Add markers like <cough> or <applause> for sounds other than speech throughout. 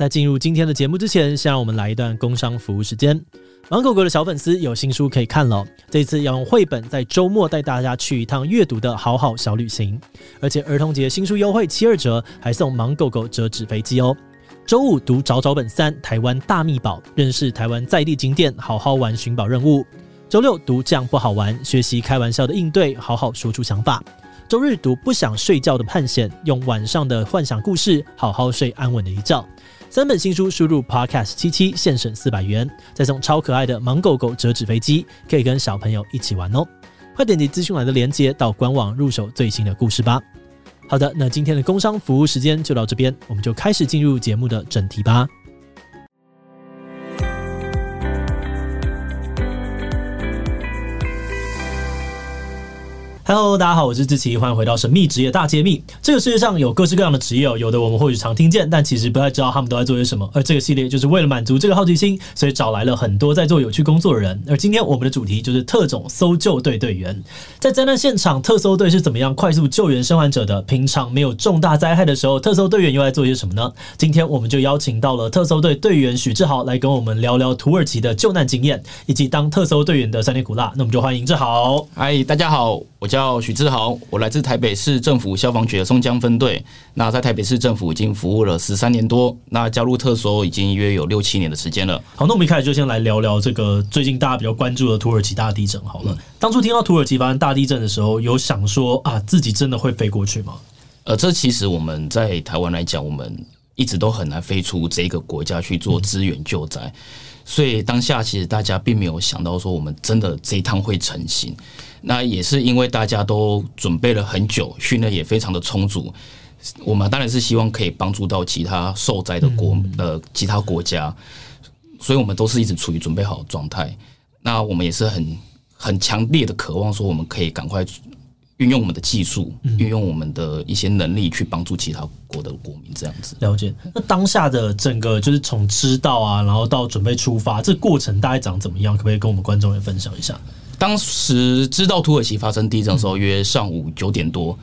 在进入今天的节目之前，先让我们来一段工商服务时间。芒狗狗的小粉丝有新书可以看了，这次要用绘本在周末带大家去一趟阅读的好好小旅行，而且儿童节新书优惠七二折，还送芒狗狗折纸飞机哦。周五读找找本三台湾大秘宝，认识台湾在地景点，好好玩寻宝任务。周六读这样不好玩，学习开玩笑的应对，好好说出想法。周日读不想睡觉的探险，用晚上的幻想故事，好好睡安稳的一觉。三本新书，输入 podcast 七七，现省四百元，再送超可爱的盲狗狗折纸飞机，可以跟小朋友一起玩哦！快点击资讯栏的链接到官网入手最新的故事吧。好的，那今天的工商服务时间就到这边，我们就开始进入节目的正题吧。Hello，大家好，我是志奇，欢迎回到神秘职业大揭秘。这个世界上有各式各样的职业，有的我们或许常听见，但其实不太知道他们都在做些什么。而这个系列就是为了满足这个好奇心，所以找来了很多在做有趣工作的人。而今天我们的主题就是特种搜救队队员。在灾难现场，特搜队是怎么样快速救援生还者的？平常没有重大灾害的时候，特搜队员又在做些什么呢？今天我们就邀请到了特搜队队员许志豪来跟我们聊聊土耳其的救难经验，以及当特搜队员的酸甜苦辣。那我们就欢迎志豪。嗨，大家好。我叫许志豪，我来自台北市政府消防局的松江分队。那在台北市政府已经服务了十三年多，那加入特搜已经约有六七年的时间了。好，那我们一开始就先来聊聊这个最近大家比较关注的土耳其大地震。好了，当初听到土耳其发生大地震的时候，有想说啊，自己真的会飞过去吗？呃，这其实我们在台湾来讲，我们一直都很难飞出这个国家去做支援救灾，嗯、所以当下其实大家并没有想到说我们真的这一趟会成行。那也是因为大家都准备了很久，训练也非常的充足。我们当然是希望可以帮助到其他受灾的国呃其他国家，所以我们都是一直处于准备好的状态。那我们也是很很强烈的渴望说，我们可以赶快运用我们的技术，运用我们的一些能力去帮助其他国的国民这样子。了解。那当下的整个就是从知道啊，然后到准备出发，这个过程大概长怎么样？可不可以跟我们观众也分享一下？当时知道土耳其发生地震的时候，约上午九点多。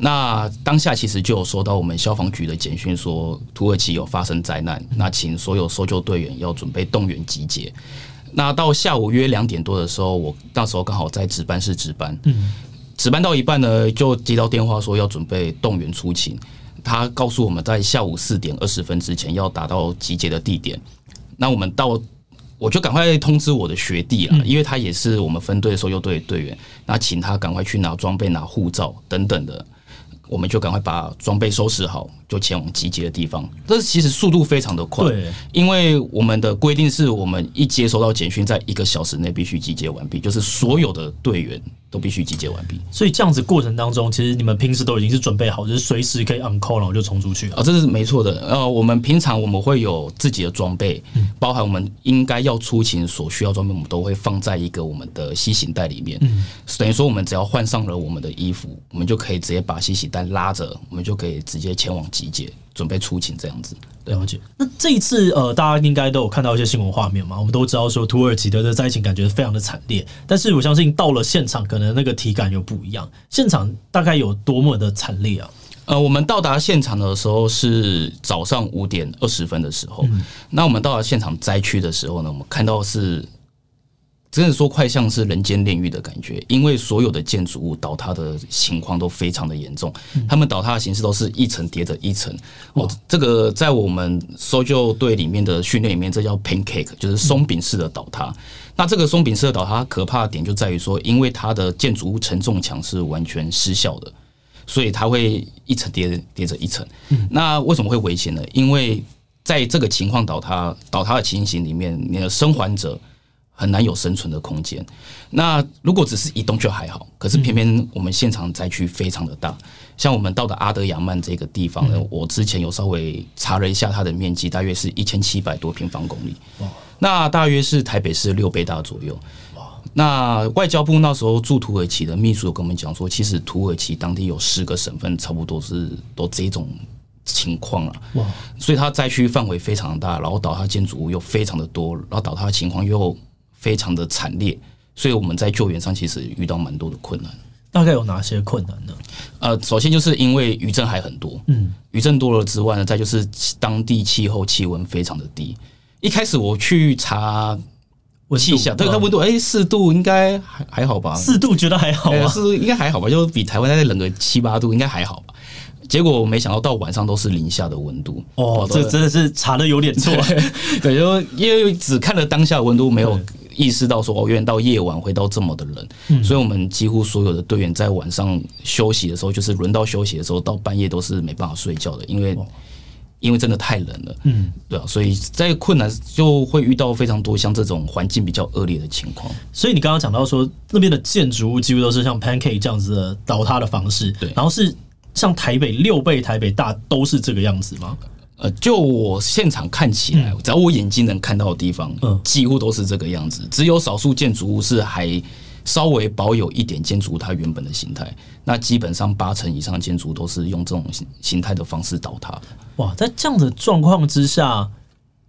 那当下其实就有收到我们消防局的简讯，说土耳其有发生灾难，那请所有搜救队员要准备动员集结。那到下午约两点多的时候，我那时候刚好在值班室值班，值班到一半呢，就接到电话说要准备动员出勤。他告诉我们在下午四点二十分之前要达到集结的地点。那我们到。我就赶快通知我的学弟了，因为他也是我们分队搜救队的队员，那请他赶快去拿装备、拿护照等等的，我们就赶快把装备收拾好，就前往集结的地方。这其实速度非常的快，因为我们的规定是我们一接收到简讯，在一个小时内必须集结完毕，就是所有的队员。都必须集结完毕，所以这样子过程当中，其实你们平时都已经是准备好，就是随时可以 on call，然后就冲出去啊。这是没错的。呃，我们平常我们会有自己的装备，包含我们应该要出勤所需要装备，我们都会放在一个我们的吸行袋里面。嗯，等于说我们只要换上了我们的衣服，我们就可以直接把吸行袋拉着，我们就可以直接前往集结。准备出勤这样子，了解。那这一次，呃，大家应该都有看到一些新闻画面嘛？我们都知道说土耳其的这灾情感觉非常的惨烈，但是我相信到了现场，可能那个体感又不一样。现场大概有多么的惨烈啊？呃，我们到达现场的时候是早上五点二十分的时候。嗯。那我们到达现场灾区的时候呢，我们看到是。真的说，快像是人间炼狱的感觉，因为所有的建筑物倒塌的情况都非常的严重，他们倒塌的形式都是一层叠着一层。哦，这个在我们搜救队里面的训练里面，这叫 pancake，就是松饼式的倒塌。那这个松饼式的倒塌可怕的点就在于说，因为它的建筑物承重墙是完全失效的，所以它会一层叠叠着一层。那为什么会危险呢？因为在这个情况倒塌倒塌的情形里面，你的生还者。很难有生存的空间。那如果只是移动就还好，可是偏偏我们现场灾区非常的大。像我们到的阿德亚曼这个地方呢，我之前有稍微查了一下，它的面积大约是一千七百多平方公里。那大约是台北市六倍大左右。那外交部那时候驻土耳其的秘书有跟我们讲说，其实土耳其当地有十个省份，差不多是都这种情况了。哇！所以它灾区范围非常大，然后倒塌建筑物又非常的多，然后倒塌的情况又。非常的惨烈，所以我们在救援上其实遇到蛮多的困难。大概有哪些困难呢？呃，首先就是因为余震还很多，嗯，余震多了之外呢，再就是当地气候气温非常的低。一开始我去查气象，对，它温度哎四度应该还还好吧？四度觉得还好啊，是应该还好吧？就比台湾再冷个七八度应该还好吧？结果我没想到到晚上都是零下的温度哦，这真的是查的有点错。<laughs> 对，就因为只看了当下温度，没有意识到说哦，原来到夜晚会到这么的冷。嗯，所以我们几乎所有的队员在晚上休息的时候，就是轮到休息的时候，到半夜都是没办法睡觉的，因为因为真的太冷了。嗯，对啊，所以在困难就会遇到非常多像这种环境比较恶劣的情况。所以你刚刚讲到说，那边的建筑物几乎都是像 pancake 这样子的倒塌的方式，对，然后是。像台北六倍台北大都是这个样子吗？呃，就我现场看起来，只要我眼睛能看到的地方，嗯，几乎都是这个样子。只有少数建筑物是还稍微保有一点建筑物它原本的形态。那基本上八成以上建筑都是用这种形形态的方式倒塌。哇，在这样的状况之下。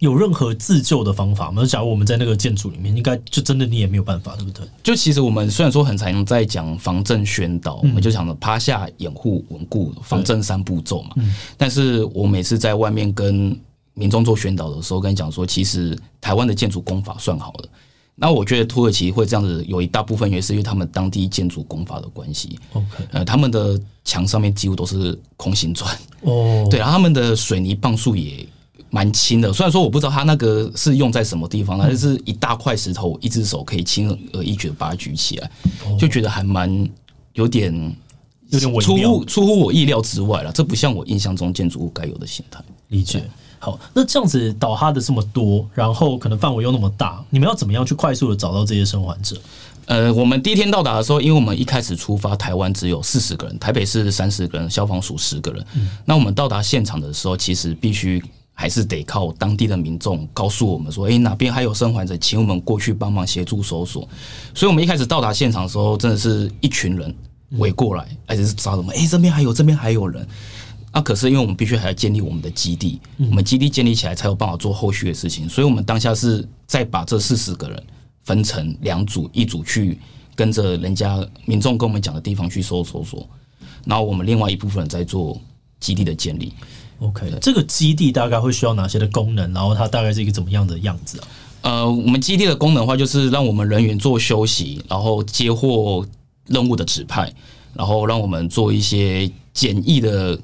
有任何自救的方法吗？假如我们在那个建筑里面，应该就真的你也没有办法，对不对？就其实我们虽然说很常在讲防震宣导，嗯、我们就想着趴下、掩护、稳固、防震三步骤嘛。嗯、但是我每次在外面跟民众做宣导的时候，跟你讲说，其实台湾的建筑工法算好了。那我觉得土耳其会这样子，有一大部分也是因为他们当地建筑工法的关系。OK，呃，他们的墙上面几乎都是空心砖。哦，对，然后他们的水泥磅数也。蛮轻的，虽然说我不知道它那个是用在什么地方，但是一大块石头，一只手可以轻而易举的把它举起来，就觉得还蛮有点有点出乎出乎我意料之外了。这不像我印象中建筑物该有的形态。理解。好，那这样子倒塌的这么多，然后可能范围又那么大，你们要怎么样去快速的找到这些生还者？呃，我们第一天到达的时候，因为我们一开始出发，台湾只有四十个人，台北市三十个人，消防署十个人。嗯、那我们到达现场的时候，其实必须。还是得靠当地的民众告诉我们说：“诶，哪边还有生还者，请我们过去帮忙协助搜索。”所以，我们一开始到达现场的时候，真的是一群人围过来，而且是找什么？诶，这边还有，这边还有人。啊，可是因为我们必须还要建立我们的基地，我们基地建立起来才有办法做后续的事情。所以我们当下是再把这四十个人分成两组，一组去跟着人家民众跟我们讲的地方去搜搜索，然后我们另外一部分人在做基地的建立。OK，这个基地大概会需要哪些的功能？然后它大概是一个怎么样的样子啊？呃，我们基地的功能的话，就是让我们人员做休息，然后接获任务的指派，然后让我们做一些简易的，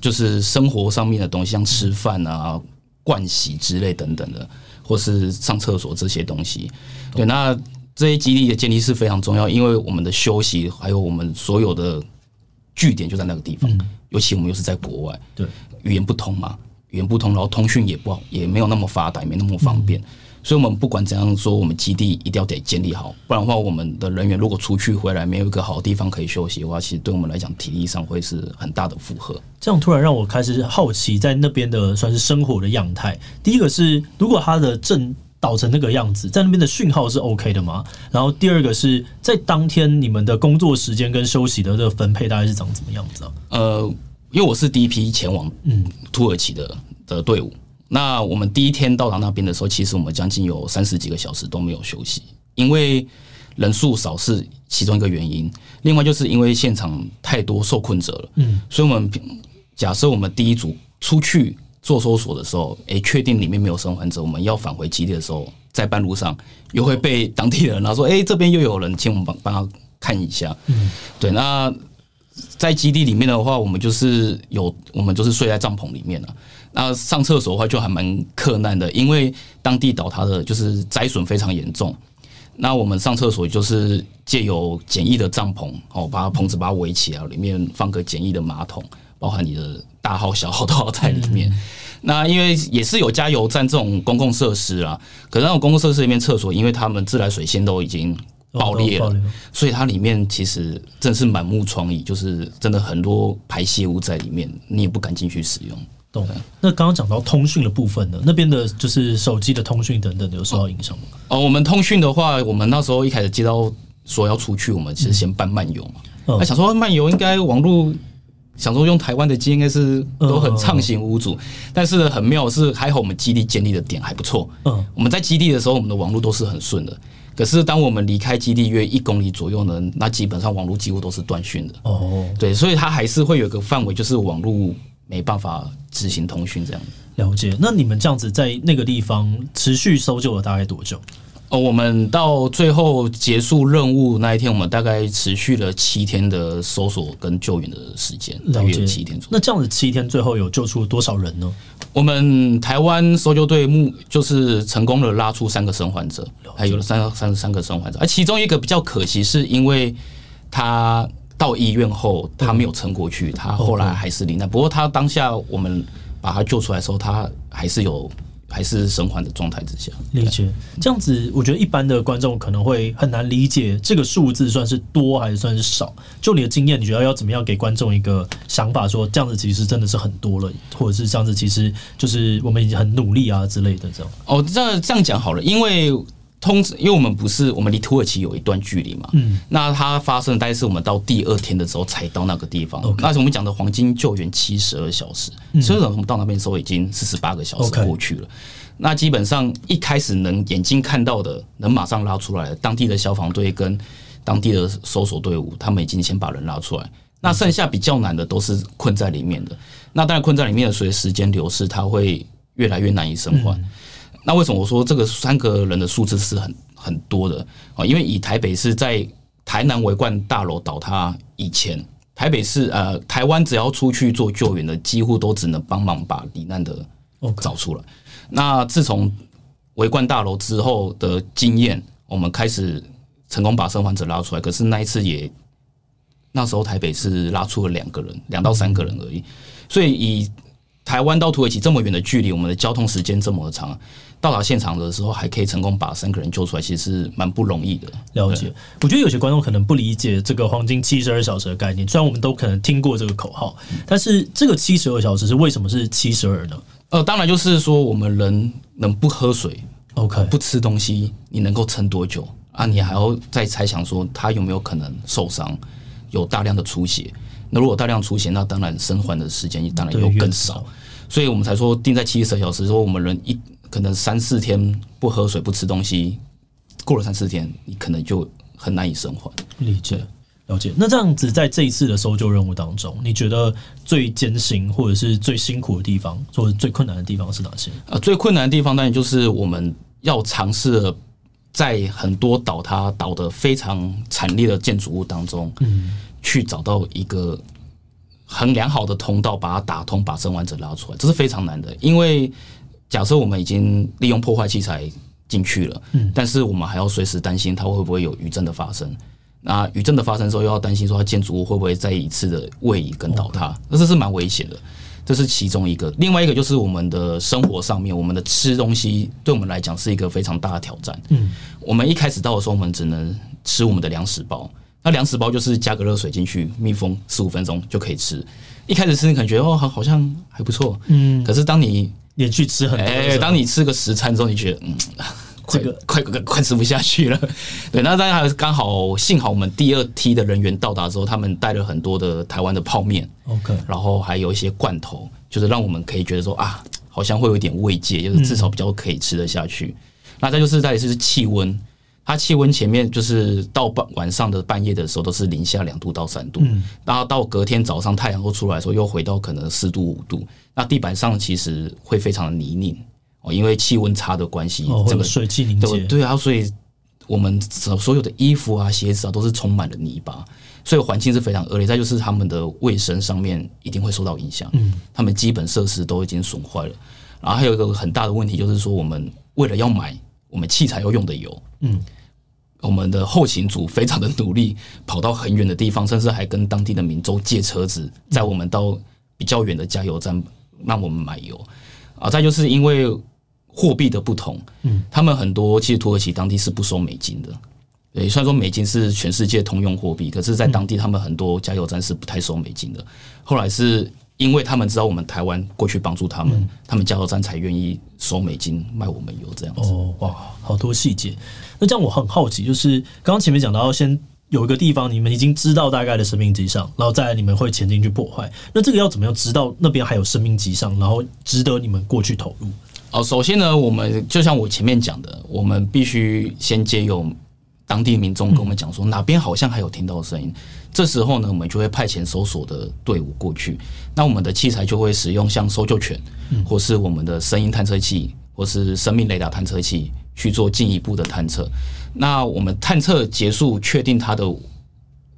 就是生活上面的东西，像吃饭啊、盥洗之类等等的，或是上厕所这些东西。对，那这些基地的建立是非常重要，因为我们的休息还有我们所有的据点就在那个地方，尤其我们又是在国外，对。语言不通嘛，语言不通，然后通讯也不好，也没有那么发达，也没那么方便，嗯、所以我们不管怎样说，我们基地一定要得建立好，不然的话，我们的人员如果出去回来没有一个好的地方可以休息的话，其实对我们来讲体力上会是很大的负荷。这样突然让我开始好奇，在那边的算是生活的样态。第一个是，如果它的震倒成那个样子，在那边的讯号是 OK 的吗？然后第二个是在当天你们的工作时间跟休息的这个分配大概是长怎么样子啊？呃。因为我是第一批前往土耳其的的队伍，那我们第一天到达那边的时候，其实我们将近有三十几个小时都没有休息，因为人数少是其中一个原因，另外就是因为现场太多受困者了，嗯，所以我们假设我们第一组出去做搜索的时候，诶，确定里面没有生还者，我们要返回基地的时候，在半路上又会被当地人然后说，诶，这边又有人，请我们帮帮他看一下，嗯，对，那。在基地里面的话，我们就是有，我们就是睡在帐篷里面了。那上厕所的话就还蛮困难的，因为当地倒塌的就是灾损非常严重。那我们上厕所就是借由简易的帐篷，哦，把棚子把它围起来，里面放个简易的马桶，包含你的大号小号都要在里面。那因为也是有加油站这种公共设施啊，可是那种公共设施里面厕所，因为他们自来水线都已经。爆裂了，所以它里面其实真的是满目疮痍，就是真的很多排泄物在里面，你也不敢进去使用。懂。那刚刚讲到通讯的部分呢？那边的就是手机的通讯等等有受到影响吗？哦，我们通讯的话，我们那时候一开始接到说要出去，我们其实先办漫游嘛。那想说漫游应该网络，想说用台湾的机应该是都很畅行无阻，但是很妙是，还好我们基地建立的点还不错。嗯，我们在基地的时候，我们的网络都是很顺的。可是，当我们离开基地约一公里左右呢，那基本上网络几乎都是断讯的。哦，对，所以它还是会有个范围，就是网络没办法执行通讯这样。了解。那你们这样子在那个地方持续搜救了大概多久？哦，我们到最后结束任务那一天，我们大概持续了七天的搜索跟救援的时间，大约七天左右。那这样子七天最后有救出多少人呢？我们台湾搜救队目就是成功的拉出三个生还者，还有了三三三个生还者，而其中一个比较可惜，是因为他到医院后他没有撑过去，他后来还是罹难。不过他当下我们把他救出来的时候，他还是有。还是生还的状态之下，理解这样子，我觉得一般的观众可能会很难理解这个数字算是多还是算是少。就你的经验，你觉得要怎么样给观众一个想法，说这样子其实真的是很多了，或者是这样子其实就是我们已经很努力啊之类的这样。哦，这这样讲好了，因为。通知，因为我们不是我们离土耳其有一段距离嘛，嗯，那它发生大概是我们到第二天的时候才到那个地方。那是我们讲的黄金救援七十二小时，所以我们到那边的时候已经四十八个小时过去了。那基本上一开始能眼睛看到的，能马上拉出来的，当地的消防队跟当地的搜索队伍，他们已经先把人拉出来。那剩下比较难的都是困在里面的。那当然困在里面的，随着时间流逝，它会越来越难以生还。那为什么我说这个三个人的数字是很很多的啊？因为以台北市在台南维冠大楼倒塌以前，台北市呃台湾只要出去做救援的，几乎都只能帮忙把罹难的找出来。那自从维冠大楼之后的经验，我们开始成功把生还者拉出来。可是那一次也那时候台北市拉出了两个人，两到三个人而已。所以以台湾到土耳其这么远的距离，我们的交通时间这么长。到达现场的时候，还可以成功把三个人救出来，其实是蛮不容易的。了解，我觉得有些观众可能不理解这个黄金七十二小时的概念。虽然我们都可能听过这个口号，但是这个七十二小时是为什么是七十二呢？呃，当然就是说我们人能不喝水，OK，不吃东西，你能够撑多久啊？你还要再猜想说他有没有可能受伤，有大量的出血。那如果大量出血，那当然生还的时间当然又更少。所以我们才说定在七十二小时，说我们人一。可能三四天不喝水不吃东西，过了三四天，你可能就很难以生还。理解了解。那这样子，在这一次的搜救任务当中，你觉得最艰辛或者是最辛苦的地方，或者最困难的地方是哪些？呃，最困难的地方当然就是我们要尝试在很多倒塌倒的非常惨烈的建筑物当中，嗯，去找到一个很良好的通道，把它打通，把生还者拉出来，这是非常难的，因为。假设我们已经利用破坏器材进去了，嗯，但是我们还要随时担心它会不会有余震的发生。那余震的发生之后，又要担心说它建筑物会不会再一次的位移跟倒塌，那这是蛮危险的。这是其中一个，另外一个就是我们的生活上面，我们的吃东西对我们来讲是一个非常大的挑战。嗯，我们一开始到的时候，我们只能吃我们的粮食包。那粮食包就是加个热水进去，密封十五分钟就可以吃。一开始吃你感觉哦，好好像还不错，嗯，可是当你连续吃很多，哎，当你吃个十餐之后，你觉得嗯，这个快快快吃不下去了。<laughs> 对，那当然还是刚好，幸好我们第二梯的人员到达之后，他们带了很多的台湾的泡面，OK，然后还有一些罐头，就是让我们可以觉得说啊，好像会有一点慰藉，就是至少比较可以吃得下去。那再就是再是气温，它气温前面就是到半晚上的半夜的时候都是零下两度到三度，然后到隔天早上太阳又出来的时候，又回到可能四度五度。那地板上其实会非常的泥泞哦，因为气温差的关系，这个水汽凝结，对啊，所以我们所所有的衣服啊、鞋子啊都是充满了泥巴，所以环境是非常恶劣。再就是他们的卫生上面一定会受到影响，嗯，他们基本设施都已经损坏了。然后还有一个很大的问题就是说，我们为了要买我们器材要用的油，嗯，我们的后勤组非常的努力，跑到很远的地方，甚至还跟当地的民众借车子，载我们到比较远的加油站。让我们买油啊！再就是因为货币的不同，嗯，他们很多其实土耳其当地是不收美金的。对，虽然说美金是全世界通用货币，可是，在当地他们很多加油站是不太收美金的。后来是因为他们知道我们台湾过去帮助他们，他们加油站才愿意收美金卖我们油这样子。哦，哇，好多细节。那这样我很好奇，就是刚刚前面讲到要先。有一个地方，你们已经知道大概的生命迹象，然后再来你们会前进去破坏。那这个要怎么样知道那边还有生命迹象，然后值得你们过去投入？哦，首先呢，我们就像我前面讲的，我们必须先借用当地民众跟我们讲说，哪边好像还有听到声音。这时候呢，我们就会派遣搜索的队伍过去。那我们的器材就会使用像搜救犬，或是我们的声音探测器，或是生命雷达探测器去做进一步的探测。那我们探测结束，确定它的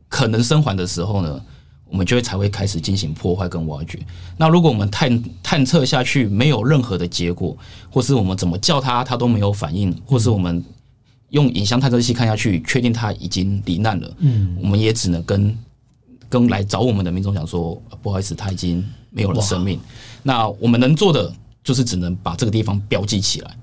可能生还的时候呢，我们就会才会开始进行破坏跟挖掘。那如果我们探探测下去没有任何的结果，或是我们怎么叫它，它都没有反应，或是我们。用影像探测器看下去，确定他已经罹难了。嗯，我们也只能跟跟来找我们的民众讲说，不好意思，他已经没有了生命。那我们能做的就是只能把这个地方标记起来，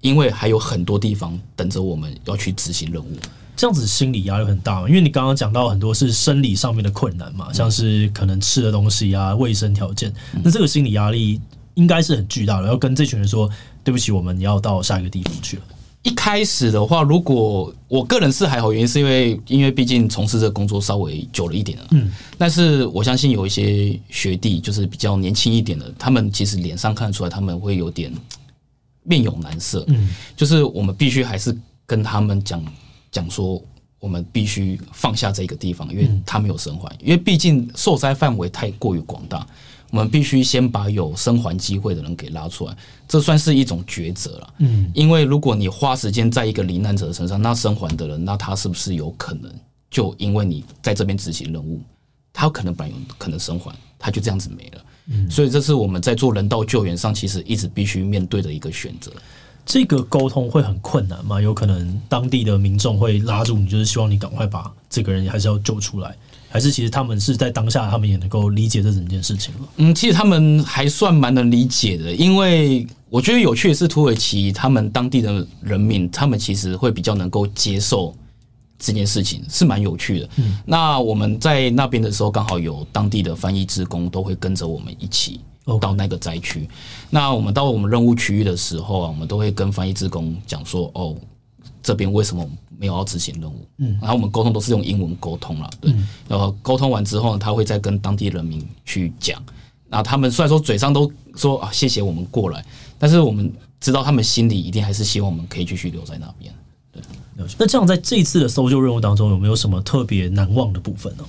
因为还有很多地方等着我们要去执行任务。这样子心理压力很大嘛？因为你刚刚讲到很多是生理上面的困难嘛，像是可能吃的东西啊、卫生条件。那这个心理压力应该是很巨大的，要跟这群人说对不起，我们要到下一个地方去了。一开始的话，如果我个人是还好，原因是因为因为毕竟从事这个工作稍微久了一点了。嗯，但是我相信有一些学弟就是比较年轻一点的，他们其实脸上看得出来他们会有点 <tsk> 面有难色。嗯，就是我们必须还是跟他们讲讲说，我们必须放下这个地方，因为他没有生还，因为毕竟受灾范围太过于广大。我们必须先把有生还机会的人给拉出来，这算是一种抉择了。嗯，因为如果你花时间在一个罹难者身上，那生还的人，那他是不是有可能就因为你在这边执行任务，他可能本来有可能生还，他就这样子没了。嗯，所以这是我们在做人道救援上，其实一直必须面对的一个选择。这个沟通会很困难吗？有可能当地的民众会拉住你，就是希望你赶快把这个人还是要救出来。还是其实他们是在当下，他们也能够理解这整件事情了。嗯，其实他们还算蛮能理解的，因为我觉得有趣的是土耳其他们当地的人民，他们其实会比较能够接受这件事情，是蛮有趣的。嗯，那我们在那边的时候，刚好有当地的翻译职工都会跟着我们一起到那个灾区。那我们到我们任务区域的时候啊，我们都会跟翻译职工讲说：“哦。”这边为什么没有要执行任务？嗯，然后我们沟通都是用英文沟通了，对。然后沟通完之后呢，他会再跟当地人民去讲。那他们虽然说嘴上都说啊谢谢我们过来，但是我们知道他们心里一定还是希望我们可以继续留在那边。对，那这样在这一次的搜救任务当中，有没有什么特别难忘的部分呢？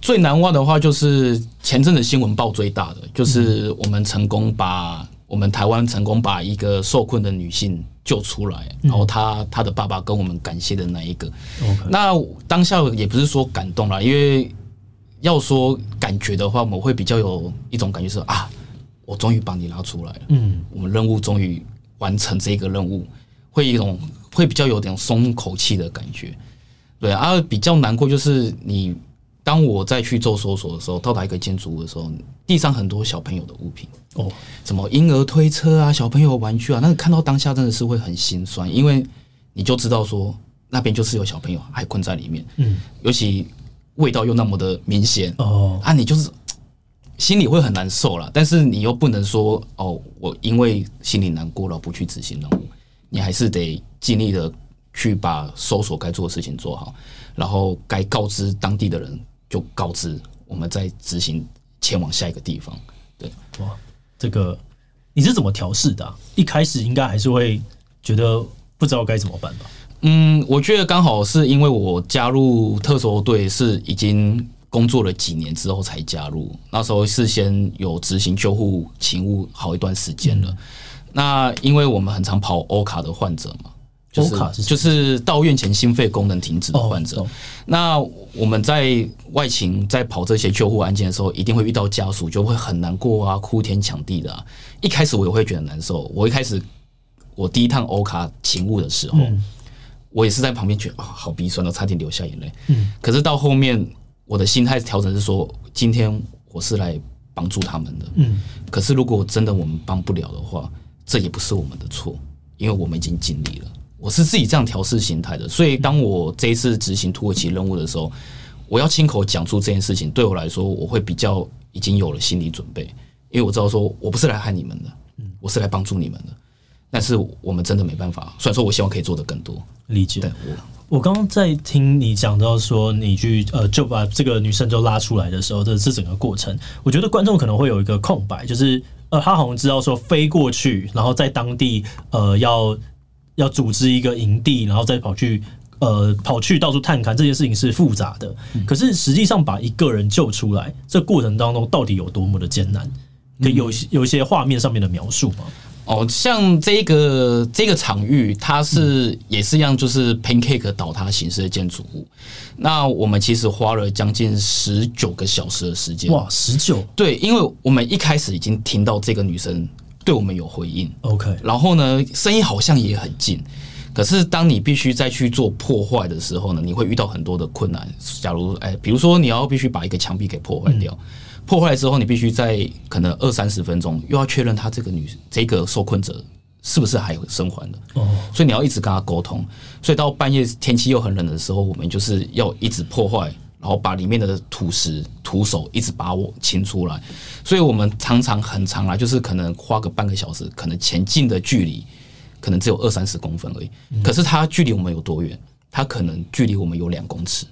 最难忘的话就是前阵子新闻报最大的，就是我们成功把我们台湾成功把一个受困的女性。救出来，然后她她的爸爸跟我们感谢的那一个，那当下也不是说感动啦，因为要说感觉的话，我们会比较有一种感觉是啊，我终于把你拉出来了，嗯，我们任务终于完成这个任务，会一种会比较有点松口气的感觉，对啊，比较难过就是你。当我再去做搜索的时候，到达一个建筑物的时候，地上很多小朋友的物品。哦，什么婴儿推车啊、小朋友玩具啊，那个看到当下真的是会很心酸，因为你就知道说那边就是有小朋友还困在里面，嗯，尤其味道又那么的明显哦，啊，你就是心里会很难受了，但是你又不能说哦，我因为心里难过了不去执行任务，你还是得尽力的去把搜索该做的事情做好，然后该告知当地的人。就告知我们在执行前往下一个地方。对，哇，这个你是怎么调试的啊？一开始应该还是会觉得不知道该怎么办吧？嗯，我觉得刚好是因为我加入特搜队是已经工作了几年之后才加入，那时候事先有执行救护勤务好一段时间了。嗯。那因为我们很常跑欧卡的患者嘛。就是就是到院前心肺功能停止的患者，那我们在外勤在跑这些救护案件的时候，一定会遇到家属，就会很难过啊，哭天抢地的啊。一开始我也会觉得难受，我一开始我第一趟欧卡勤务的时候，我也是在旁边觉得啊，好鼻酸，都差点流下眼泪。嗯，可是到后面我的心态调整是说，今天我是来帮助他们的。嗯，可是如果真的我们帮不了的话，这也不是我们的错，因为我们已经尽力了。我是自己这样调试心态的，所以当我这一次执行土耳其任务的时候，我要亲口讲出这件事情，对我来说，我会比较已经有了心理准备，因为我知道说我不是来害你们的，我是来帮助你们的。但是我们真的没办法，虽然说我希望可以做的更多。理解。我我刚刚在听你讲到说你去呃就把这个女生就拉出来的时候，这是整个过程，我觉得观众可能会有一个空白，就是呃他好像知道说飞过去，然后在当地呃要。要组织一个营地，然后再跑去呃跑去到处探勘这件事情是复杂的，嗯、可是实际上把一个人救出来，这过程当中到底有多么的艰难？可以有有一些画面上面的描述吗？哦，像这个这个场域，它是也是一样，就是 pancake 倒塌形式的建筑物。那我们其实花了将近十九个小时的时间。哇，十九？对，因为我们一开始已经听到这个女生对我们有回应。OK，然后呢，声音好像也很近。可是当你必须再去做破坏的时候呢，你会遇到很多的困难。假如哎，比如说你要必须把一个墙壁给破坏掉。嗯破坏之后，你必须在可能二三十分钟又要确认他这个女这个受困者是不是还有生还的哦，所以你要一直跟他沟通。所以到半夜天气又很冷的时候，我们就是要一直破坏，然后把里面的土石徒手一直把我清出来。所以我们常常很长啊，就是可能花个半个小时，可能前进的距离可能只有二三十公分而已。可是它距离我们有多远？它可能距离我们有两公尺。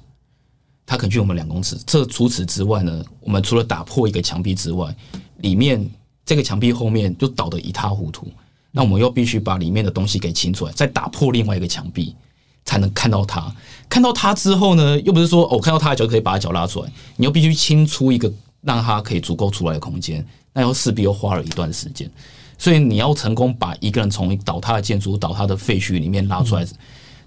它可能距我们两公尺。这除此之外呢，我们除了打破一个墙壁之外，里面这个墙壁后面就倒得一塌糊涂。那我们又必须把里面的东西给清出来，再打破另外一个墙壁，才能看到它。看到它之后呢，又不是说哦，看到它的脚可以把它脚拉出来，你又必须清出一个让它可以足够出来的空间，那又势必又花了一段时间。所以你要成功把一个人从倒塌的建筑、倒塌的废墟里面拉出来，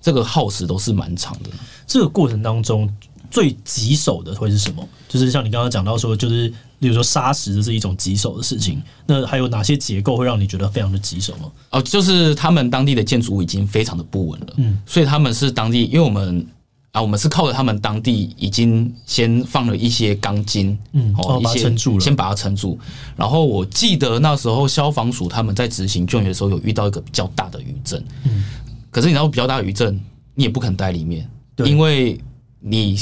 这个耗时都是蛮长的。这个过程当中。最棘手的会是什么？就是像你刚刚讲到说，就是比如说砂石，这是一种棘手的事情。那还有哪些结构会让你觉得非常的棘手吗？哦，就是他们当地的建筑物已经非常的不稳了，嗯，所以他们是当地，因为我们啊，我们是靠着他们当地已经先放了一些钢筋，嗯，哦，一些先把它撑住。然后我记得那时候消防署他们在执行救援的时候，有遇到一个比较大的余震，嗯，可是你知道比较大的余震，你也不肯待里面，因为你。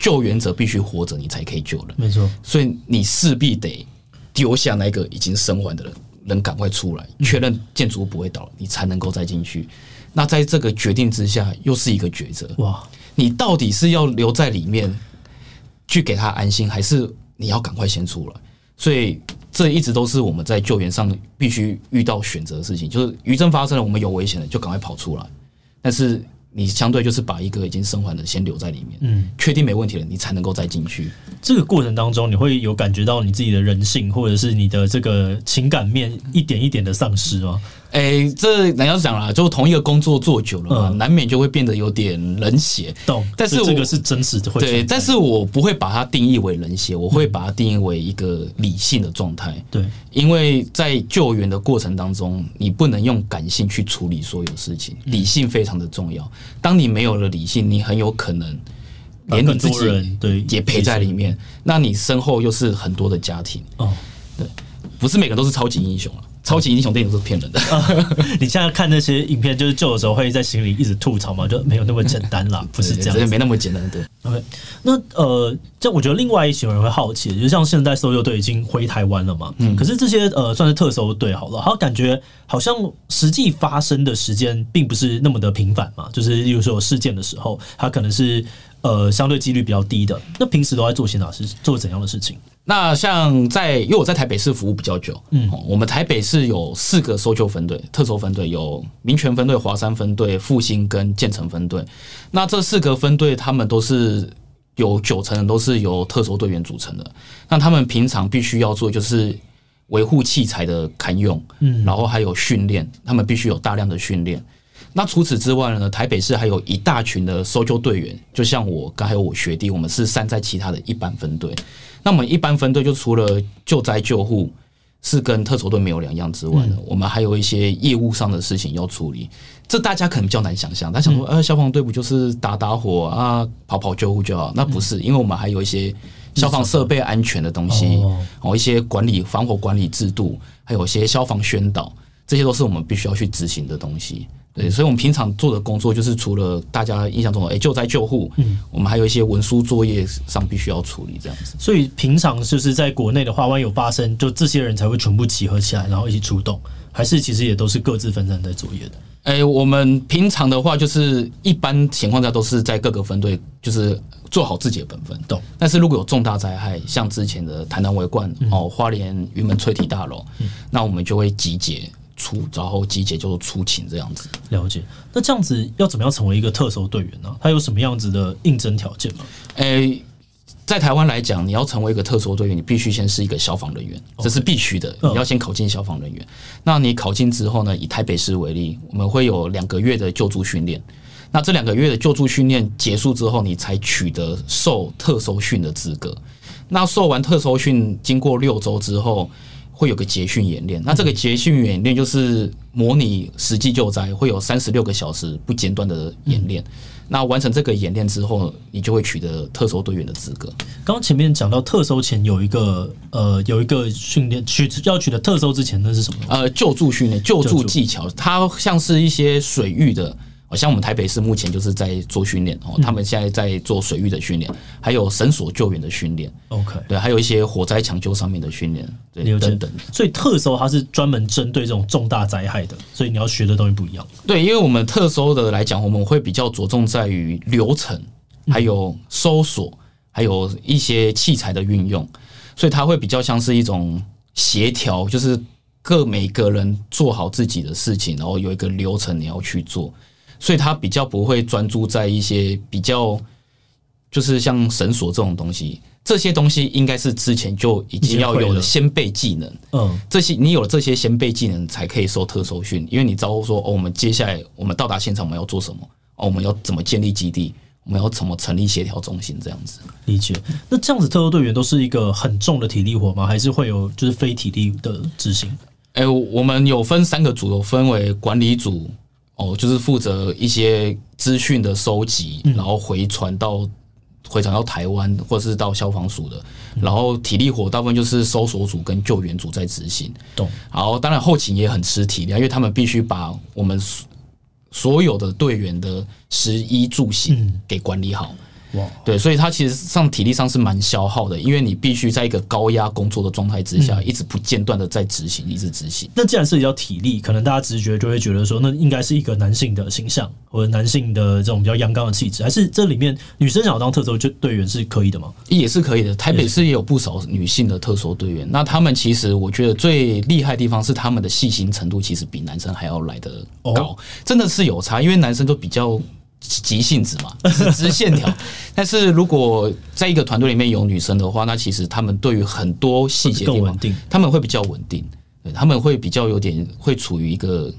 救援者必须活着，你才可以救人。没错，所以你势必得丢下那个已经生还的人，人赶快出来，确认建筑物不会倒，你才能够再进去。那在这个决定之下，又是一个抉择。哇，你到底是要留在里面去给他安心，还是你要赶快先出来？所以这一直都是我们在救援上必须遇到选择的事情。就是余震发生了，我们有危险了，就赶快跑出来。但是。你相对就是把一个已经生还的先留在里面，嗯，确定没问题了，你才能够再进去。这个过程当中，你会有感觉到你自己的人性，或者是你的这个情感面一点一点的丧失吗？哎、欸，这难要讲啦，就同一个工作做久了嘛，嗯、难免就会变得有点冷血。懂，但是这个是真实的会。对，但是我不会把它定义为冷血，我会把它定义为一个理性的状态。对、嗯，因为在救援的过程当中，你不能用感性去处理所有事情，理性非常的重要。当你没有了理性，你很有可能连你自己对也陪在里面。那你身后又是很多的家庭哦，对，不是每个都是超级英雄啊。超级英雄电影都是骗人的。<laughs> 你现在看那些影片，就是旧的时候会在心里一直吐槽嘛？就没有那么简单啦，<laughs> 不是这样，没那么简单。对，OK。那呃，这我觉得另外一群人会好奇，就像现在搜救队已经回台湾了嘛，嗯，可是这些呃算是特搜队好了，他感觉好像实际发生的时间并不是那么的频繁嘛，就是例如说有事件的时候，他可能是呃相对几率比较低的。那平时都在做些哪事，做怎样的事情？那像在，因为我在台北市服务比较久，嗯，我们台北市有四个搜救分队、特搜分队，有民权分队、华山分队、复兴跟建成分队。那这四个分队，他们都是有九成人都是由特搜队员组成的。那他们平常必须要做就是维护器材的堪用，嗯，然后还有训练，他们必须有大量的训练。那除此之外呢，台北市还有一大群的搜救队员，就像我，刚还有我学弟，我们是散在其他的一般分队。那我们一般分队就除了救灾救护是跟特搜队没有两样之外呢，我们还有一些业务上的事情要处理。这大家可能比较难想象，他想说，呃，消防队不就是打打火啊，跑跑救护就好？那不是，因为我们还有一些消防设备安全的东西，哦，一些管理防火管理制度，还有一些消防宣导，这些都是我们必须要去执行的东西。对，所以，我们平常做的工作就是除了大家印象中的哎救灾救护，嗯，我们还有一些文书作业上必须要处理这样子。所以，平常就是在国内的话，万一有发生，就这些人才会全部集合起来，然后一起出动，还是其实也都是各自分散在作业的？哎，我们平常的话，就是一般情况下都是在各个分队，就是做好自己的本分。懂。但是如果有重大灾害，像之前的台南维冠哦，花莲云门翠堤大楼，那我们就会集结。出，然后集结就是出勤这样子。了解。那这样子要怎么样成为一个特搜队员呢？他有什么样子的应征条件吗？诶、欸，在台湾来讲，你要成为一个特搜队员，你必须先是一个消防人员这是必须的。你要先考进消防人员。那你考进之后呢？以台北市为例，我们会有两个月的救助训练。那这两个月的救助训练结束之后，你才取得受特搜训的资格。那受完特搜训，经过六周之后，会有个捷训演练。那这个捷训演练就是模拟实际救灾，会有三十六个小时不间断的演练。那完成这个演练之后，你就会取得特搜队员的资格。刚刚前面讲到特搜前有一个呃有一个训练，取要取得特搜之前那是什么？呃，救助训练、救助技巧，它像是一些水域的。像我们台北市目前就是在做训练哦，他们现在在做水域的训练，还有绳索救援的训练。OK，对，还有一些火灾抢救上面的训练，对，等等。所以特搜它是专门针对这种重大灾害的，所以你要学的东西不一样。对，因为我们特搜的来讲，我们会比较着重在于流程，还有搜索，还有一些器材的运用，所以它会比较像是一种协调，就是各每个人做好自己的事情，然后有一个流程你要去做。所以他比较不会专注在一些比较，就是像绳索这种东西，这些东西应该是之前就已经要有的先备技能。嗯，这些你有了这些先备技能，才可以受特搜训。因为你招呼说，哦，我们接下来我们到达现场，我们要做什么？哦，我们要怎么建立基地？我们要怎么成立协调中心？这样子。理解。那这样子，特搜队员都是一个很重的体力活吗？还是会有就是非体力的执行？哎，我们有分三个组，有分为管理组。哦，就是负责一些资讯的收集，然后回传到回传到台湾，或者是到消防署的。然后体力活大部分就是搜索组跟救援组在执行。懂。然后当然后勤也很吃体力，因为他们必须把我们所有的队员的食衣住行给管理好。哇，对，所以他其实上体力上是蛮消耗的，因为你必须在一个高压工作的状态之下，嗯、一直不间断的在执行，一直执行。那既然涉及到体力，可能大家直觉就会觉得说，那应该是一个男性的形象，或者男性的这种比较阳刚的气质，还是这里面女生想要当特搜队员是可以的吗？也是可以的。台北市也有不少女性的特搜队员，那他们其实我觉得最厉害的地方是他们的细心程度，其实比男生还要来得高，哦，真的是有差，因为男生都比较。急性子嘛，<laughs> 直直线条。但是如果在一个团队里面有女生的话，那其实他们对于很多细节地方，他们会比较稳定，对，他们会比较有点会处于一个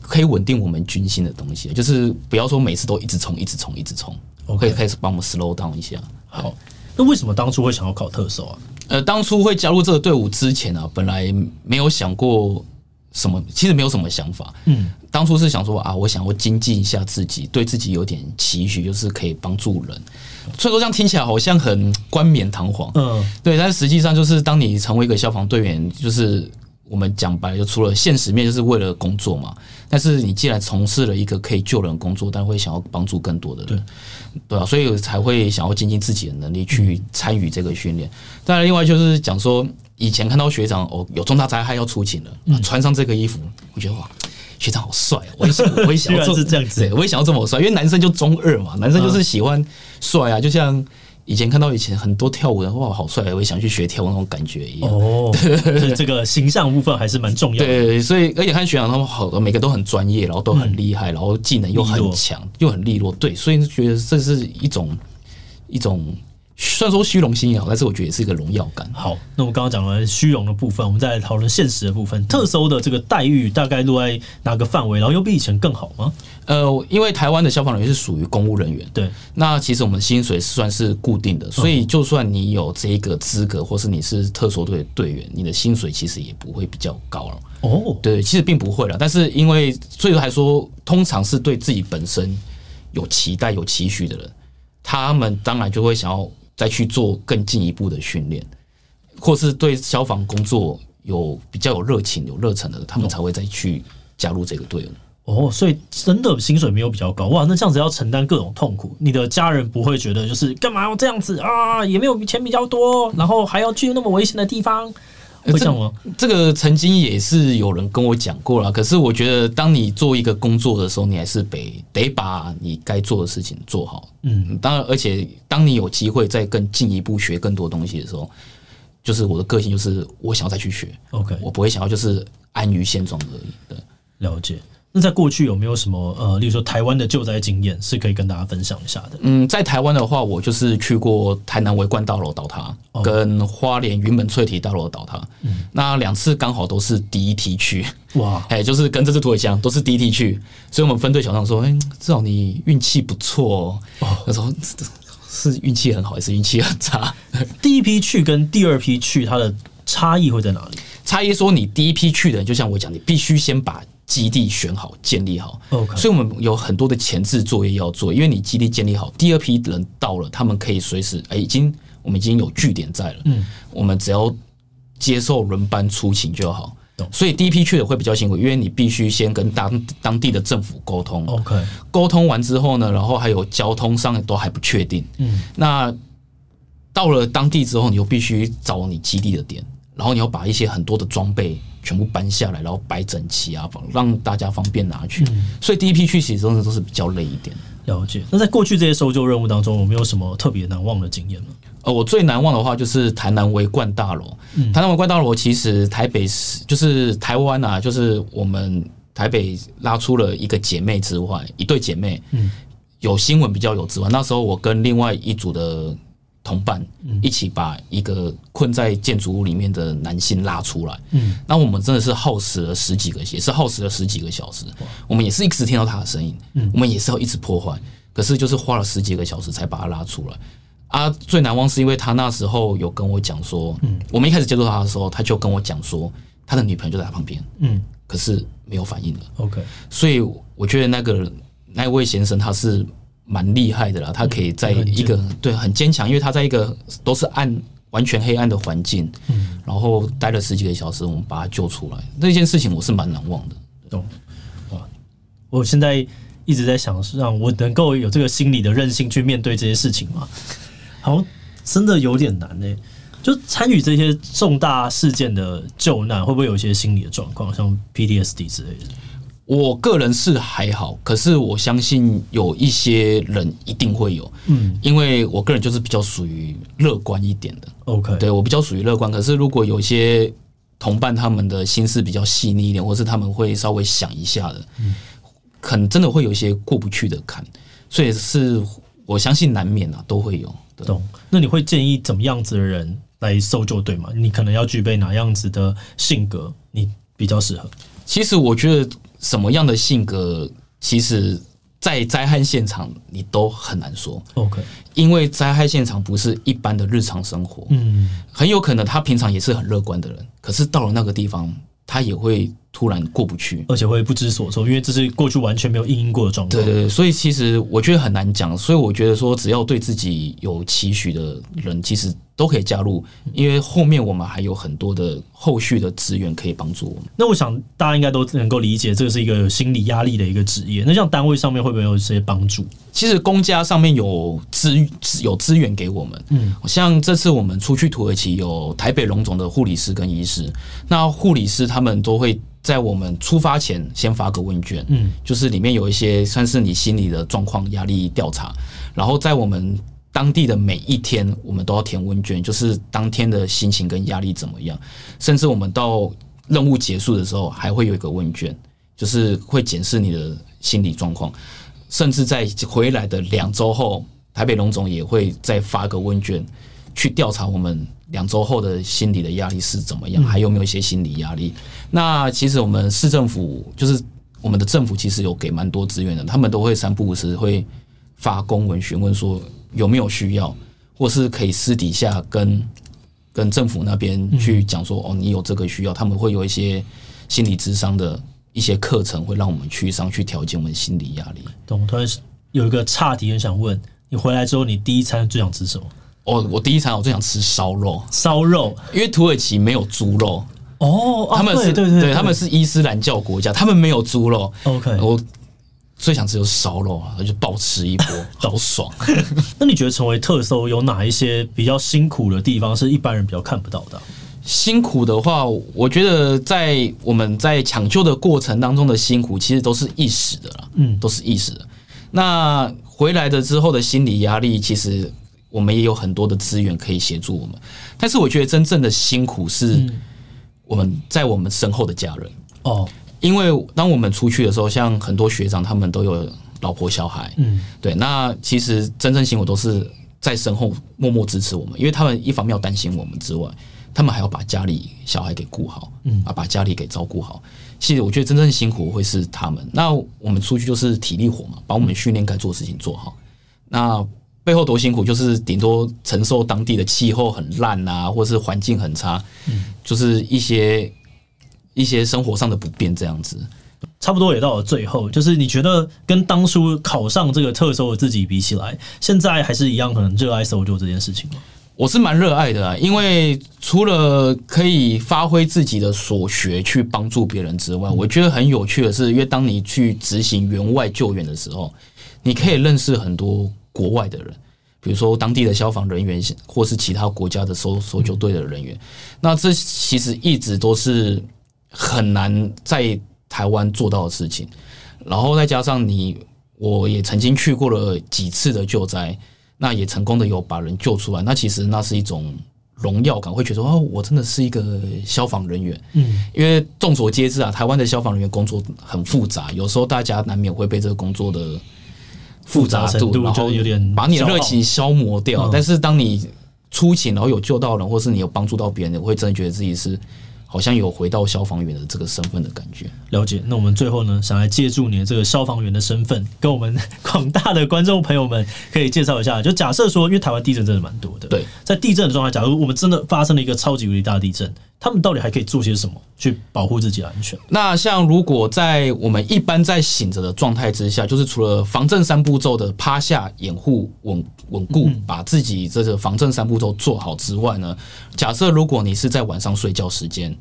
可以稳定我们军心的东西，就是不要说每次都一直冲，一直冲，一直冲，我可以开始帮我们 slow down 一下。好，那为什么当初会想要考特首啊？呃，当初会加入这个队伍之前啊，本来没有想过。什么？其实没有什么想法。嗯，当初是想说啊，我想要精进一下自己，对自己有点期许，就是可以帮助人。所以说这样听起来好像很冠冕堂皇。嗯，对。但是实际上就是，当你成为一个消防队员，就是我们讲白了，就除了现实面，就是为了工作嘛。但是你既然从事了一个可以救人工作，但会想要帮助更多的人，对吧？所以才会想要精进自己的能力去参与这个训练。当然，另外就是讲说。以前看到学长哦，有重大灾害要出勤了，嗯，穿上这个衣服，我觉得哇，学长好帅啊！我也想，我也想要做 <laughs> 是这样子，对，我也想要这么帅，因为男生就中二嘛，男生就是喜欢帅啊，就像以前看到以前很多跳舞的哇，好帅，我也想去学跳舞那种感觉一样。哦，<laughs> 这个形象部分还是蛮重要的。对，所以而且看学长他们好，每个都很专业，然后都很厉害，然后技能又很强，又很利落。对，所以觉得这是一种一种。虽然说虚荣心也好，但是我觉得也是一个荣耀感。好，那我们刚刚讲了虚荣的部分，我们再来讨论现实的部分。特搜的这个待遇大概落在哪个范围？然后又比以前更好吗？呃，因为台湾的消防人员是属于公务人员，对，那其实我们薪水算是固定的，所以就算你有这个资格，或是你是特搜队的队员，你的薪水其实也不会比较高了。哦，对，其实并不会了。但是因为最后还说，通常是对自己本身有期待、有期许的人，他们当然就会想要。再去做更进一步的训练，或是对消防工作有比较有热情、有热忱的，他们才会再去加入这个队伍。哦，所以真的薪水没有比较高哇？那这样子要承担各种痛苦，你的家人不会觉得就是干嘛要这样子啊？也没有钱比较多，然后还要去那么危险的地方。会这样吗？这个曾经也是有人跟我讲过了。可是我觉得，当你做一个工作的时候，你还是得得把你该做的事情做好。嗯，当然，而且当你有机会再更进一步学更多东西的时候，就是我的个性就是我想要再去学，OK，我不会想要就是安于现状而已。对，了解。那在过去有没有什么呃，例如说台湾的救灾经验是可以跟大家分享一下的？嗯，在台湾的话，我就是去过台南维冠大楼倒塌，哦、跟花莲云门翠堤大楼倒塌。嗯，那两次刚好都是第一梯去。哇，<laughs> 哎，就是跟这次土耳其一样，都是第一梯去。所以我们分队小张说：“哎、欸，至少你运气不错哦。”他说：“是运气很好，还是运气很差？” <laughs> 第一批去跟第二批去，它的差异会在哪里？差异说，你第一批去的人，就像我讲，你必须先把。基地选好，建立好，OK，所以我们有很多的前置作业要做。因为你基地建立好，第二批人到了，他们可以随时，哎，已经我们已经有据点在了，嗯，我们只要接受轮班出勤就好。所以第一批去的会比较辛苦，因为你必须先跟当当地的政府沟通，OK，沟通完之后呢，然后还有交通上都还不确定，嗯，那到了当地之后，你又必须找你基地的点，然后你要把一些很多的装备。全部搬下来，然后摆整齐啊，让大家方便拿去。嗯、所以第一批去其实真的都是比较累一点。了解。那在过去这些搜救任务当中，有没有什么特别难忘的经验呢？呃，我最难忘的话就是台南维冠大楼。嗯、台南维冠大楼其实台北是就是台湾啊，就是我们台北拉出了一个姐妹之外，一对姐妹。嗯，有新闻比较有之外，那时候我跟另外一组的。同伴一起把一个困在建筑物里面的男性拉出来。嗯，那我们真的是耗时了十几个，也是耗时了十几个小时。我们也是一直听到他的声音，嗯，我们也是要一直破坏，可是就是花了十几个小时才把他拉出来。啊，最难忘是因为他那时候有跟我讲说，嗯，我们一开始接触他的时候，他就跟我讲说，他的女朋友就在他旁边，嗯，可是没有反应了。OK，所以我觉得那个那位先生他是。蛮厉害的啦，他可以在一个对很坚强，因为他在一个都是暗、完全黑暗的环境，嗯，然后待了十几个小时，我们把他救出来，那件事情我是蛮难忘的。懂哇！我现在一直在想，是让我能够有这个心理的韧性去面对这些事情吗？好像真的有点难呢。就参与这些重大事件的救难，会不会有一些心理的状况，像 PTSD 之类的？我个人是还好，可是我相信有一些人一定会有，嗯，因为我个人就是比较属于乐观一点的，OK，对我比较属于乐观。可是如果有些同伴他们的心思比较细腻一点，或是他们会稍微想一下的，嗯，可能真的会有一些过不去的坎，所以是我相信难免啊，都会有。懂？那你会建议怎么样子的人来搜救队吗？你可能要具备哪样子的性格，你比较适合？其实我觉得。什么样的性格，其实，在灾害现场你都很难说。OK，因为灾害现场不是一般的日常生活。嗯，很有可能他平常也是很乐观的人，可是到了那个地方，他也会突然过不去，而且会不知所措，因为这是过去完全没有应应过的状况。对对对，所以其实我觉得很难讲。所以我觉得说，只要对自己有期许的人，其实。都可以加入，因为后面我们还有很多的后续的资源可以帮助我们。那我想大家应该都能够理解，这个是一个有心理压力的一个职业。那像单位上面会不会有一些帮助？其实公家上面有资有资源给我们。嗯，像这次我们出去土耳其，有台北荣总的护理师跟医师。那护理师他们都会在我们出发前先发个问卷，嗯，就是里面有一些算是你心理的状况、压力调查，然后在我们。当地的每一天，我们都要填问卷，就是当天的心情跟压力怎么样。甚至我们到任务结束的时候，还会有一个问卷，就是会检视你的心理状况。甚至在回来的两周后，台北龙总也会再发个问卷，去调查我们两周后的心理的压力是怎么样，还有没有一些心理压力。那其实我们市政府，就是我们的政府，其实有给蛮多资源的，他们都会三不五时会发公文询问说。有没有需要，或是可以私底下跟跟政府那边去讲说，哦，你有这个需要，他们会有一些心理智商的一些课程，会让我们去上去调节我们心理压力。懂，突然有一个差题，很想问你回来之后，你第一餐最想吃什么？哦，我第一餐我最想吃烧肉，烧肉，因为土耳其没有猪肉哦，他们是对对对，他们是伊斯兰教国家，他们没有猪肉。OK，我。最想吃就是烧肉啊，就暴吃一波，<laughs> 好爽。<laughs> 那你觉得成为特搜有哪一些比较辛苦的地方，是一般人比较看不到的？辛苦的话，我觉得在我们在抢救的过程当中的辛苦，其实都是一时的啦，嗯，都是一时的。那回来的之后的心理压力，其实我们也有很多的资源可以协助我们。但是我觉得真正的辛苦是我们在我们身后的家人哦，因为当我们出去的时候，像很多学长他们都有老婆小孩，嗯，对，那其实真正辛苦都是在身后默默支持我们，因为他们一方面要担心我们之外，他们还要把家里小孩给顾好，嗯啊，把家里给照顾好。其实我觉得真正辛苦会是他们。那我们出去就是体力活嘛，把我们训练该做的事情做好。那背后多辛苦，就是顶多承受当地的气候很烂啊，或是环境很差，嗯，就是一些一些生活上的不便这样子。差不多也到了最后，就是你觉得跟当初考上这个特搜的自己比起来，现在还是一样很热爱搜救这件事情吗？我是蛮热爱的啊，因为除了可以发挥自己的所学去帮助别人之外，我觉得很有趣的是，因为当你去执行援外救援的时候，你可以认识很多国外的人，比如说当地的消防人员，或是其他国家的搜搜救队的人员。那这其实一直都是很难在台湾做到的事情。然后再加上你，我也曾经去过了几次的救灾。那也成功的有把人救出来，那其实那是一种荣耀感，会觉得哦，我真的是一个消防人员。嗯，因为众所皆知啊，台湾的消防人员工作很复杂，有时候大家难免会被这个工作的复杂度，然后有点把你的热情消磨掉。但是当你出勤，然后有救到人，或是你有帮助到别人，我会真的觉得自己是。好像有回到消防员的这个身份的感觉。了解。那我们最后呢，想来借助你的这个消防员的身份，跟我们广大的观众朋友们可以介绍一下。就假设说，因为台湾地震真的蛮多的，对，在地震的状态，假如我们真的发生了一个超级无敌大地震，他们到底还可以做些什么去保护自己的安全？那像如果在我们一般在醒着的状态之下，就是除了防震三步骤的趴下、掩护、稳稳固，把自己这个防震三步骤做好之外呢，假设如果你是在晚上睡觉时间，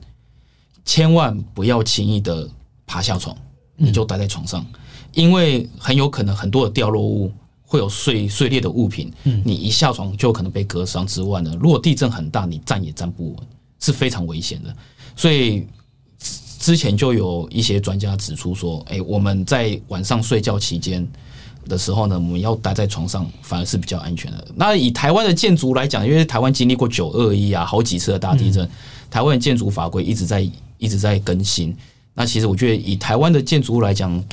千万不要轻易的爬下床，你就待在床上，因为很有可能很多的掉落物会有碎碎裂的物品，你一下床就有可能被割伤之外呢，如果地震很大，你站也站不稳，是非常危险的。所以之前就有一些专家指出说，哎，我们在晚上睡觉期间的时候呢，我们要待在床上反而是比较安全的。那以台湾的建筑来讲，因为台湾经历过九二一啊，好几次的大地震，台湾的建筑法规一直在。一直在更新。那其实我觉得，以台湾的建筑物来讲，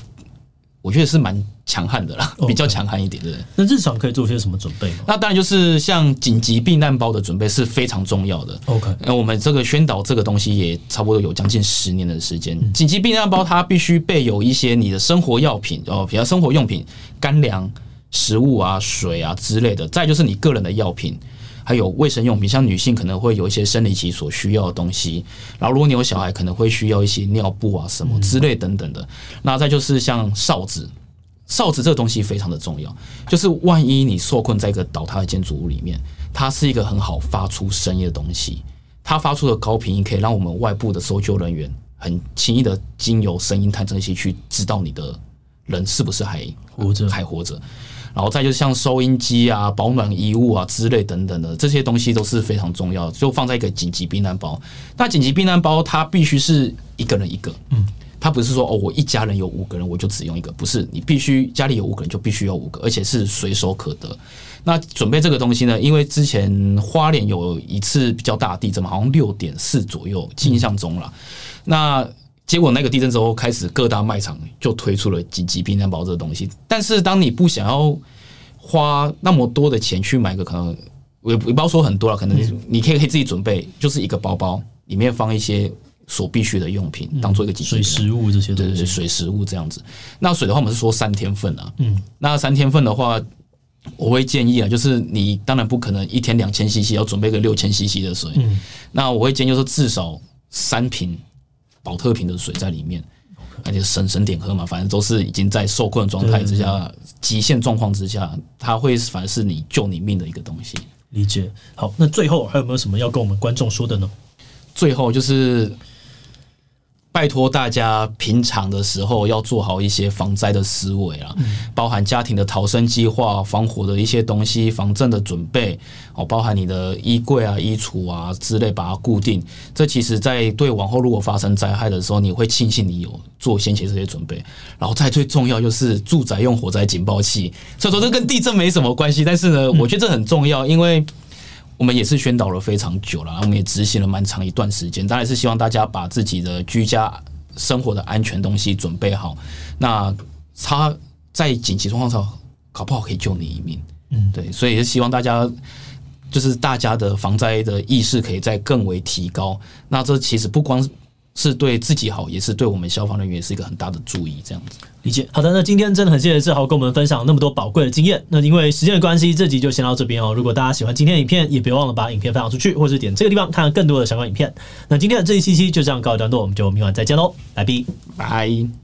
我觉得是蛮强悍的啦，比较强悍一点的。那日常可以做些什么准备吗？那当然就是像紧急避难包的准备是非常重要的。OK，那我们这个宣导这个东西也差不多有将近十年的时间。紧急避难包它必须备有一些你的生活药品哦，比如生活用品、干粮、食物啊、水啊之类的。再就是你个人的药品。还有卫生用品，像女性可能会有一些生理期所需要的东西，然后如果你有小孩，可能会需要一些尿布啊什么之类等等的。那再就是像哨子，哨子这个东西非常的重要，就是万一你受困在一个倒塌的建筑物里面，它是一个很好发出声音的东西，它发出的高频音可以让我们外部的搜救人员很轻易的经由声音探测器去知道你的人是不是还活着，还活着。然后再就是像收音机啊、保暖衣物啊之类等等的这些东西都是非常重要的，就放在一个紧急避难包。那紧急避难包它必须是一个人一个，嗯，它不是说哦，我一家人有五个人我就只用一个，不是，你必须家里有五个人就必须要五个，而且是随手可得。那准备这个东西呢，因为之前花莲有一次比较大地震嘛，好像六点四左右，印象中了。那结果那个地震之后，开始各大卖场就推出了紧急避难包这个东西。但是当你不想要花那么多的钱去买个，可能我也不要说很多了，可能你可以可以自己准备，就是一个包包里面放一些所必需的用品，当做一个紧急水食物这些东西，对对对，水食物这样子。那水的话，我们是说三天份啊。嗯，那三天份的话，我会建议啊，就是你当然不可能一天两千 CC，要准备个六千 CC 的水。嗯，那我会建议就是至少三瓶。保特瓶的水在里面，而且省省点喝嘛，反正都是已经在受困状态之下、极限状况之下，它会反而是你救你命的一个东西。理解。好，那最后还有没有什么要跟我们观众说的呢？最后就是拜托大家平常的时候要做好一些防灾的思维啊，包含家庭的逃生计划、防火的一些东西、防震的准备哦，包含你的衣柜啊、衣橱啊之类，把它固定。这其实，在对往后如果发生灾害的时候，你会庆幸你有做先前这些准备。然后再最重要就是住宅用火灾警报器，所以说这跟地震没什么关系，但是呢，我觉得这很重要，因为。我们也是宣导了非常久了，我们也执行了蛮长一段时间。当然是希望大家把自己的居家生活的安全东西准备好。那他在紧急状况下，搞不好可以救你一命。嗯，对，所以是希望大家就是大家的防灾的意识可以再更为提高。那这其实不光是对自己好，也是对我们消防人员是一个很大的注意。这样子。理解。好的，那今天真的很谢谢志豪跟我们分享那么多宝贵的经验。那因为时间的关系，这集就先到这边哦。如果大家喜欢今天的影片，也别忘了把影片分享出去，或者点这个地方看更多的相关影片。那今天的这一期期就这样告一段落，我们就明晚再见喽，拜。拜。